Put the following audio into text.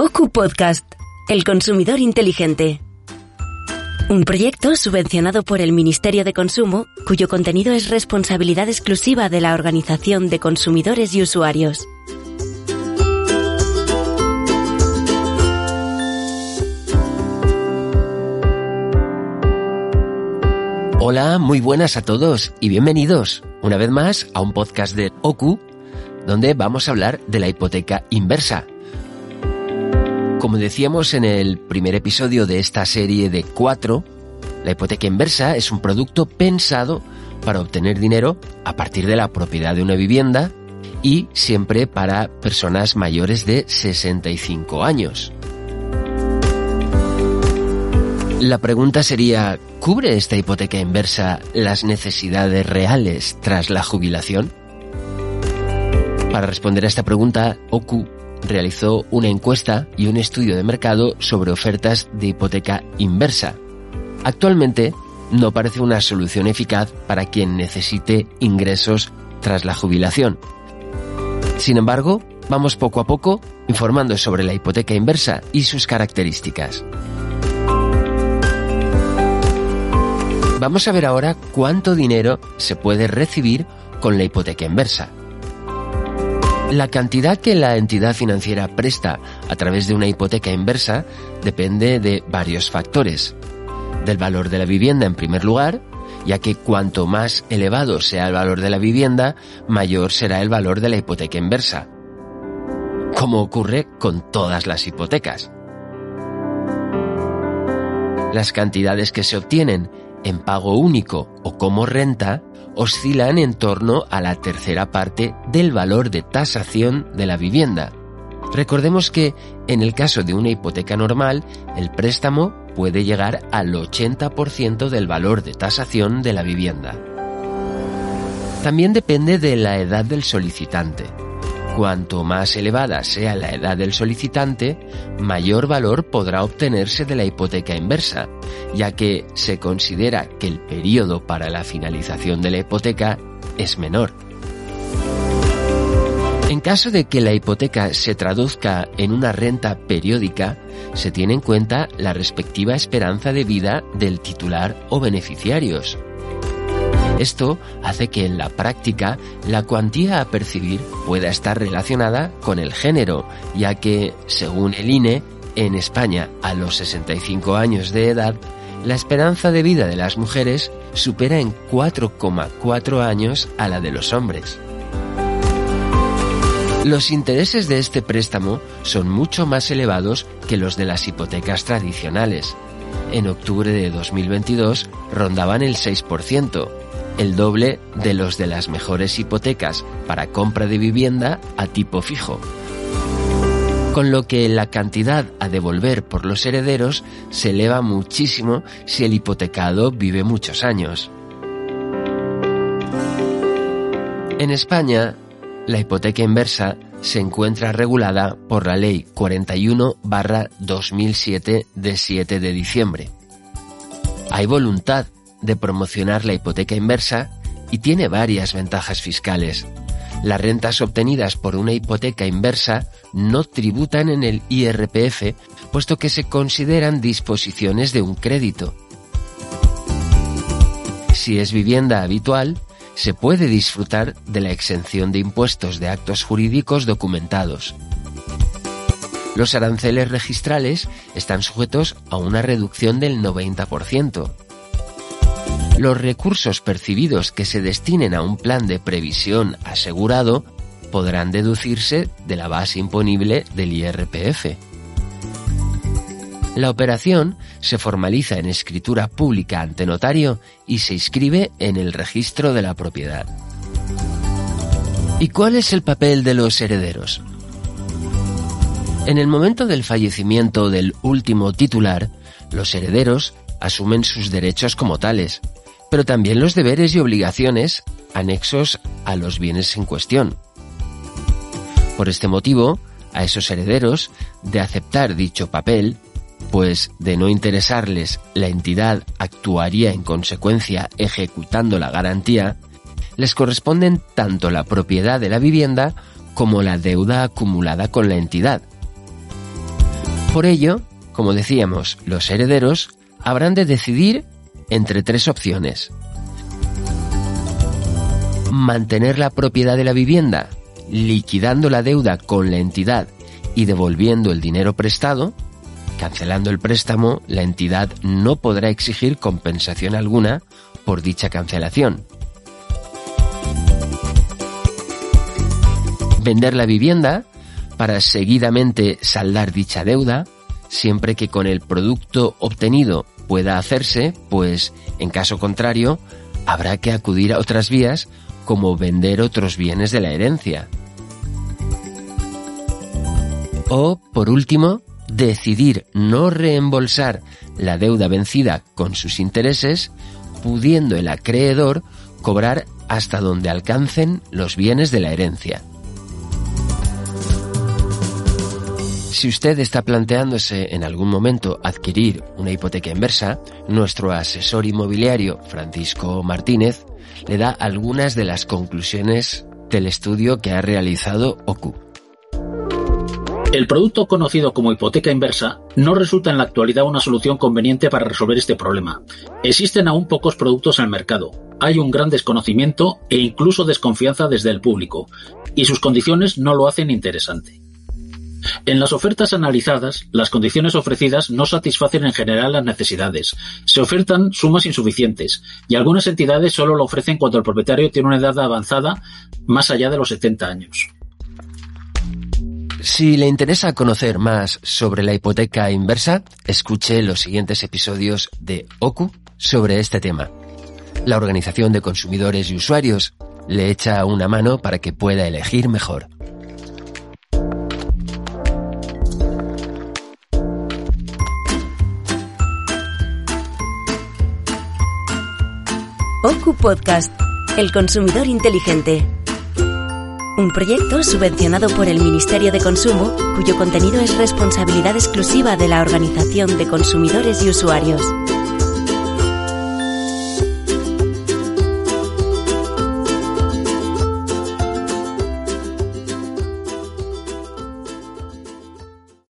OCU Podcast, El Consumidor Inteligente. Un proyecto subvencionado por el Ministerio de Consumo, cuyo contenido es responsabilidad exclusiva de la Organización de Consumidores y Usuarios. Hola, muy buenas a todos y bienvenidos una vez más a un podcast de OCU donde vamos a hablar de la hipoteca inversa. Como decíamos en el primer episodio de esta serie de cuatro, la hipoteca inversa es un producto pensado para obtener dinero a partir de la propiedad de una vivienda y siempre para personas mayores de 65 años. La pregunta sería, ¿cubre esta hipoteca inversa las necesidades reales tras la jubilación? Para responder a esta pregunta, OCU realizó una encuesta y un estudio de mercado sobre ofertas de hipoteca inversa. Actualmente, no parece una solución eficaz para quien necesite ingresos tras la jubilación. Sin embargo, vamos poco a poco informando sobre la hipoteca inversa y sus características. Vamos a ver ahora cuánto dinero se puede recibir con la hipoteca inversa. La cantidad que la entidad financiera presta a través de una hipoteca inversa depende de varios factores. Del valor de la vivienda en primer lugar, ya que cuanto más elevado sea el valor de la vivienda, mayor será el valor de la hipoteca inversa. Como ocurre con todas las hipotecas. Las cantidades que se obtienen en pago único o como renta oscilan en torno a la tercera parte del valor de tasación de la vivienda. Recordemos que en el caso de una hipoteca normal, el préstamo puede llegar al 80% del valor de tasación de la vivienda. También depende de la edad del solicitante. Cuanto más elevada sea la edad del solicitante, mayor valor podrá obtenerse de la hipoteca inversa, ya que se considera que el periodo para la finalización de la hipoteca es menor. En caso de que la hipoteca se traduzca en una renta periódica, se tiene en cuenta la respectiva esperanza de vida del titular o beneficiarios. Esto hace que en la práctica la cuantía a percibir pueda estar relacionada con el género, ya que, según el INE, en España a los 65 años de edad, la esperanza de vida de las mujeres supera en 4,4 años a la de los hombres. Los intereses de este préstamo son mucho más elevados que los de las hipotecas tradicionales. En octubre de 2022 rondaban el 6%, el doble de los de las mejores hipotecas para compra de vivienda a tipo fijo. Con lo que la cantidad a devolver por los herederos se eleva muchísimo si el hipotecado vive muchos años. En España, la hipoteca inversa se encuentra regulada por la Ley 41-2007 de 7 de diciembre. Hay voluntad de promocionar la hipoteca inversa y tiene varias ventajas fiscales. Las rentas obtenidas por una hipoteca inversa no tributan en el IRPF, puesto que se consideran disposiciones de un crédito. Si es vivienda habitual, se puede disfrutar de la exención de impuestos de actos jurídicos documentados. Los aranceles registrales están sujetos a una reducción del 90% los recursos percibidos que se destinen a un plan de previsión asegurado podrán deducirse de la base imponible del IRPF. La operación se formaliza en escritura pública ante notario y se inscribe en el registro de la propiedad. ¿Y cuál es el papel de los herederos? En el momento del fallecimiento del último titular, los herederos asumen sus derechos como tales, pero también los deberes y obligaciones anexos a los bienes en cuestión. Por este motivo, a esos herederos, de aceptar dicho papel, pues de no interesarles la entidad actuaría en consecuencia ejecutando la garantía, les corresponden tanto la propiedad de la vivienda como la deuda acumulada con la entidad. Por ello, como decíamos, los herederos habrán de decidir entre tres opciones. Mantener la propiedad de la vivienda, liquidando la deuda con la entidad y devolviendo el dinero prestado, cancelando el préstamo, la entidad no podrá exigir compensación alguna por dicha cancelación. Vender la vivienda para seguidamente saldar dicha deuda, siempre que con el producto obtenido pueda hacerse, pues en caso contrario habrá que acudir a otras vías como vender otros bienes de la herencia. O, por último, decidir no reembolsar la deuda vencida con sus intereses, pudiendo el acreedor cobrar hasta donde alcancen los bienes de la herencia. Si usted está planteándose en algún momento adquirir una hipoteca inversa, nuestro asesor inmobiliario Francisco Martínez le da algunas de las conclusiones del estudio que ha realizado OCU. El producto conocido como hipoteca inversa no resulta en la actualidad una solución conveniente para resolver este problema. Existen aún pocos productos al mercado, hay un gran desconocimiento e incluso desconfianza desde el público, y sus condiciones no lo hacen interesante. En las ofertas analizadas, las condiciones ofrecidas no satisfacen en general las necesidades. Se ofertan sumas insuficientes y algunas entidades solo lo ofrecen cuando el propietario tiene una edad avanzada más allá de los 70 años. Si le interesa conocer más sobre la hipoteca inversa, escuche los siguientes episodios de OCU sobre este tema. La Organización de Consumidores y Usuarios le echa una mano para que pueda elegir mejor. OCU Podcast, El Consumidor Inteligente. Un proyecto subvencionado por el Ministerio de Consumo, cuyo contenido es responsabilidad exclusiva de la Organización de Consumidores y Usuarios.